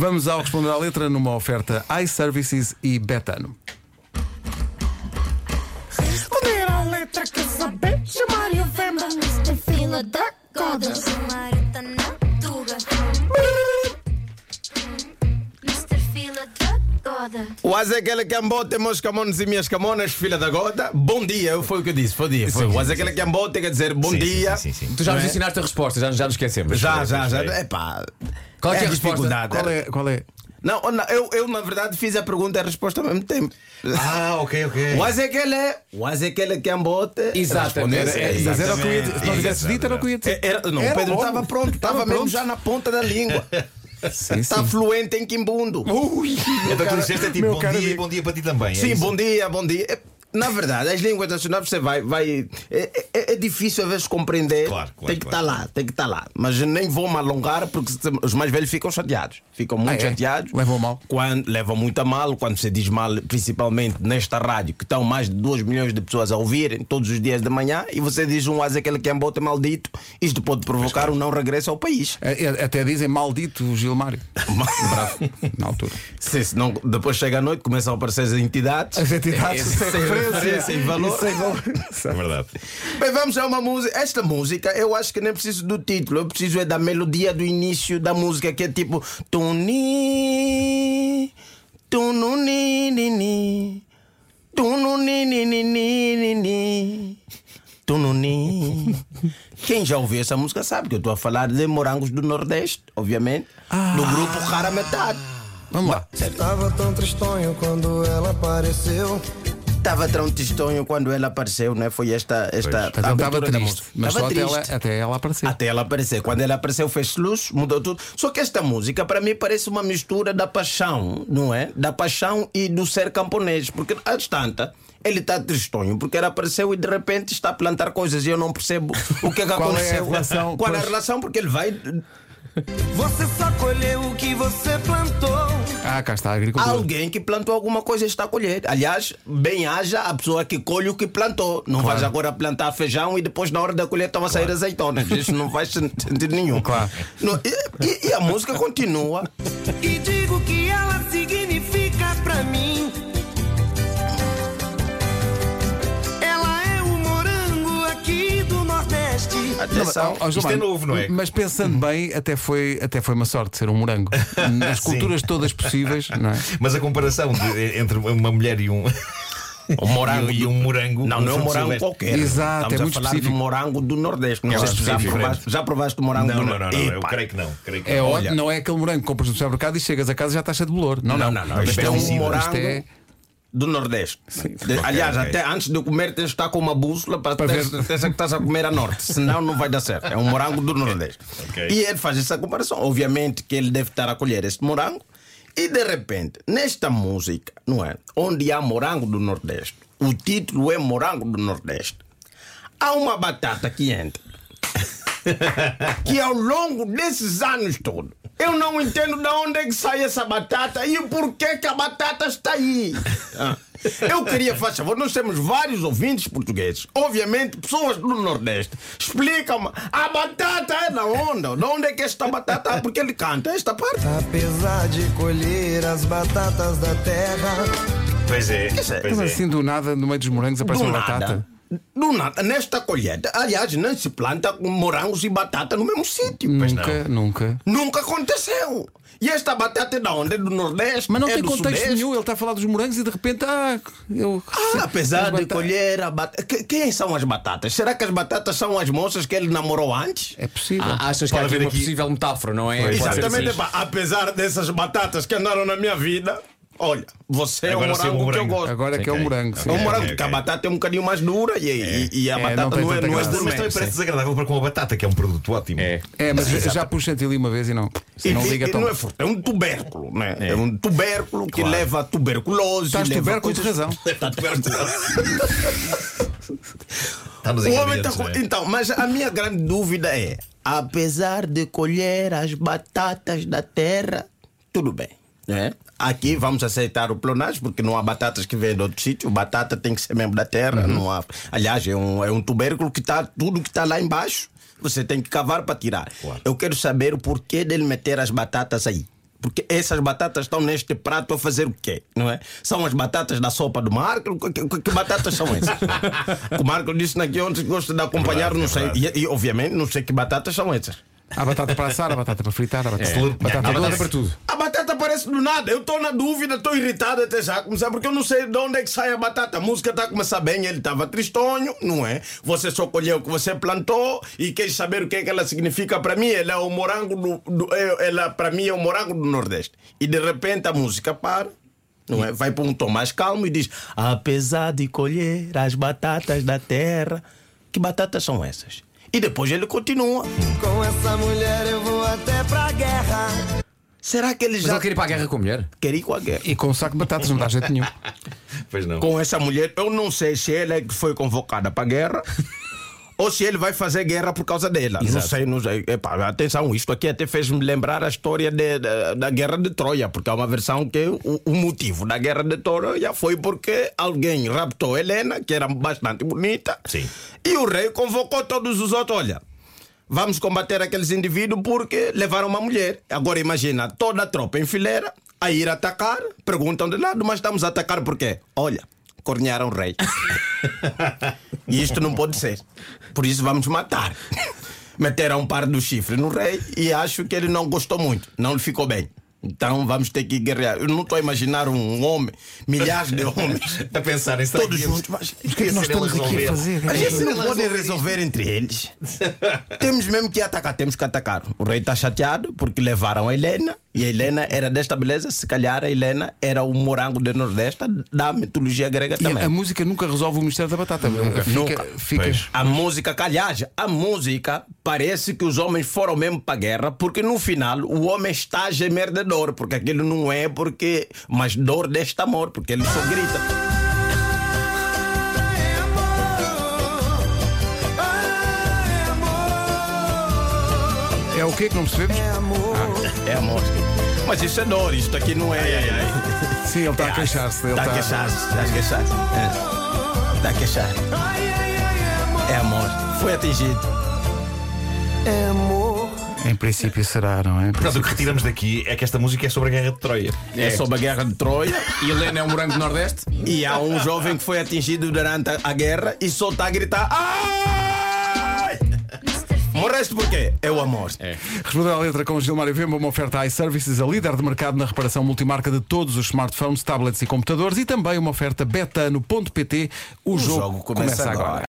Vamos ao responder à letra numa oferta iServices e Betano. Responder à letra que chamar e o. Fila da. O Azequele Cambote, meus camões e minhas camonas, filha da gota. Bom dia, foi o que eu disse, foi dia. Foi. Sim, o sim, Azequele Cambote quer dizer bom Sim, dia. Sim, sim, sim. Tu já nos é? ensinaste a resposta, já, já nos esquecemos. Já, já, já. É. Epá. Qual é que é a dificuldade. Qual é? Qual é? Não, não, eu, eu, na verdade, fiz a pergunta e a resposta ao mesmo tempo. Ah, ok, ok. O Azequele é. O Azequele Cambote. Exatamente. respondeu-se. Mas era o que eu ia dizer. Se não tivesse dito, era o que eu ia dizer. Era, não, Era o Pedro logo. estava pronto, estava mesmo pronto. já na ponta da língua. Sim, Está sim. fluente em Quimbundo. Ui, Então tu disseste é tipo meu bom cara dia e amigo. bom dia para ti também. é Sim, isso? bom dia, bom dia. É, Na verdade, as línguas nacionais você vai. vai é, é- é difícil às vezes compreender. Claro, claro, tem que estar claro. lá, tem que estar lá. Mas nem vou me alongar porque se- os mais velhos ficam chateados. Ficam muito Ah, é? chateados. Levam mal? Quando, levam muito a mal quando você diz mal, principalmente nesta rádio, que estão mais de 2 milhões de pessoas a ouvirem todos os dias de manhã, e você diz um asa aquele que é bote maldito, isto pode provocar um não regresso ao país. É, é, Até dizem maldito Gilmário. Bravo. Na altura. Se, se não, depois chega à noite, começam a aparecer as entidades. As entidades sem referência e valor. e sem valor. É verdade. Bem, vamos a uma música. Esta música, eu acho que nem preciso do título, eu preciso é da melodia do início da música, que é tipo. Tuni, tununi, nini, tununi, nini, nini, tununi. Quem já ouviu essa música sabe que eu estou a falar de Morangos do Nordeste, obviamente, do grupo Rara Metade. Vamos lá. Estava tão tristonho quando ela apareceu. Estava tão tristonho quando ela apareceu, né? Foi esta, esta ele estava triste. Mas Estava só até ela, triste. até ela aparecer. Até ela aparecer. Quando ela apareceu, fez luz, mudou tudo. Só que esta música, para mim, parece uma mistura da paixão, não é? Da paixão e do ser camponês. Porque, às tanta, ele está tristonho, porque ela apareceu e de repente está a plantar coisas e eu não percebo o que, é que Qual é a aconteceu. relação? Qual é a Pois. relação? Porque ele vai. Você só colheu o que você plantou. Ah, cá está a agricultura. Alguém que plantou alguma coisa está a colher. Aliás, bem haja a pessoa que colhe o que plantou. Não vais agora plantar feijão e depois, na hora da colheita, estão a sair azeitonas. Isso não faz sen- sentido nenhum. Claro. Não, e, e- e a música continua. E digo que ela significa Atenção. Ó, Isto é novo, não é? Mas pensando bem, até foi, até foi uma sorte ser um morango. Nas culturas todas possíveis, não é? Mas a comparação de- entre uma mulher e um. O morango e um morango. Não, não é um morango qualquer. Exato, Estamos é a muito falar específico. do morango do Nordeste. Não É sei se já específico, provaste, já provaste o morango Não, do não, não, não. Eu creio que não. Creio que É não. ótimo, não é aquele morango que compras no supermercado e chegas a casa e já está cheio de bolor. Não, não. Não, não, não. Isto Isto é é um um morango Isto é. Do Nordeste. De- aliás, até antes de comer tens de estar com uma bússola para, Para ter certeza que estás a comer a norte. Senão não vai dar certo. É um morango do Nordeste. Ok. E ele faz essa comparação. Obviamente que ele deve estar a colher este morango. E de repente, nesta música, não é? Onde há morango do Nordeste, o título é Morango do Nordeste. Há uma batata que entra. que ao longo desses anos todos, eu não entendo de onde é que sai essa batata e o porquê que a batata está aí. Ah. Eu queria, faz favor, nós temos vários ouvintes portugueses, obviamente pessoas do Nordeste. Explica-me, a batata é da onde? De onde é que esta batata? Ah, Porque ele canta esta parte. Apesar de colher as batatas da terra. Pois é. É- Pois Mas é. assim do nada, no meio dos morangos, aparece do uma nada. batata. Do nada, nesta colheita, aliás, não se planta morangos e batata no mesmo sítio. Nunca, nunca. Nunca aconteceu. E esta batata é da onde? É do Nordeste? Mas não é tem contexto Sudeste? nenhum. Ele está a falar dos morangos e de repente, ah, eu. Ah, apesar de batatas- colher a batata. Que- Quem são as batatas? Será que as batatas são as moças que ele namorou antes? É possível. Ah, achas que há Pode aqui haver uma aqui- possível metáfora, não é? Exatamente. assim. Apesar dessas batatas que andaram na minha vida, olha, você é o sim, morango, o que eu morango. gosto. Agora é que é o morango. sim. É um Ok, morango, porque a batata é um bocadinho mais dura e, e- e a É, batata não não, é, não é. Mas também parece desagradável para com a batata, que é um produto ótimo. É. É, mas já pus chantilly uma vez e não. E não liga e tão. não é fruto, é um tubérculo, né? É, um tubérculo que Claro. leva a tuberculose. Estás tubérculo de razão. Está tuberculose. Está nos O homem tá ingredientes, com- não é? Então, mas a minha grande dúvida é: apesar de colher as batatas da terra, tudo bem. Né? Aqui vamos aceitar o plonagem, porque não há batatas que vêm de outro sítio. Batata tem que ser mesmo da terra. Não há... Aliás, é um, é um tubérculo que está tudo que está lá embaixo. Você tem que cavar para tirar. Eu quero saber o porquê dele meter as batatas aí. Porque essas batatas estão neste prato a fazer o quê? Não é? São as batatas da sopa do Marco? Que, que- que batatas são essas? o Marco disse naqui ontem que gosta de acompanhar, verdade, não é sei. E, e, obviamente não sei que batatas são essas. Há batata para assar, há batata para fritar, há batata, É. batata Há doce. batata para tudo. Aparece do nada. Eu estou na dúvida, estou irritado até já. Começar porque eu não sei de onde é que sai a batata. A música está a começar bem, ele estava tristonho, não é? Você só colheu o que você plantou e quer saber o que é que ela significa para mim. Ela é o morango do, do- é- ela para mim é o morango do Nordeste. E de repente a música para. Não é? Vai para um tom mais calmo e diz: Apesar de colher as batatas da terra, que batatas são essas? E depois ele continua. Com essa mulher eu vou até pra guerra. Será que ele Mas já ele quer ir para a guerra com a mulher? quer ir com a guerra? E com um saco de batatas não dá jeito nenhum. Pois não. com essa mulher, eu não sei se ela é que foi convocada para a guerra ou se ele vai fazer guerra por causa dela. Não sei, não sei. Epá, atenção, isto aqui até fez-me lembrar a história de- da- da guerra de Troia, porque há uma versão que o, o motivo da guerra de Troia foi porque alguém raptou Helena, que era bastante bonita, Sim. e o rei convocou todos os outros. Olha. Vamos combater aqueles indivíduos porque levaram uma mulher. Agora imagina toda a tropa em fileira a ir atacar. Perguntam de lado, mas estamos a atacar por quê? Olha, cornearam o rei. e isto não pode ser. Por isso vamos matar. Meteram um par do chifre no rei e acho que ele não gostou muito. Não lhe ficou bem. Então vamos ter que guerrear. Eu não estou a imaginar um homem, milhares de homens, A pensar em todos juntos. Mas O que é que nós estamos aqui a fazer? mas isso não podem resolver entre eles. Temos mesmo que atacar, temos que atacar. O rei está chateado porque levaram a Helena e a Helena era desta beleza. Se calhar a Helena era o morango do Nordeste da mitologia grega E também. a música nunca resolve o mistério da batata. Fica, Nunca. fica- Pois. A música, aliás, a música parece que os homens foram mesmo para a guerra, porque no final o homem está a gemer de dor, porque aquilo não é porque. Mas dor deste amor, porque ele só grita. O quê que não percebemos? É amor. Mas isso é dor, isto aqui não é. Sim, ele está a queixar-se. Está a queixar-se, está a queixar-se. É. Está a queixar. É amor. Foi atingido. É amor. Em princípio será, não é? Portanto, o que retiramos daqui é que esta música é sobre a Guerra de Troia. É sobre a guerra de Troia E Helena é o morango do Nordeste? e há um jovem que foi atingido durante a- guerra e só está a gritar. Ai! Morreste por quê? É o amor. Responder à letra com Gilmar e Vemba, uma oferta iServices, a líder de mercado na reparação multimarca de todos os smartphones, tablets e computadores e também uma oferta betano.pt. O, jogo, jogo começa agora.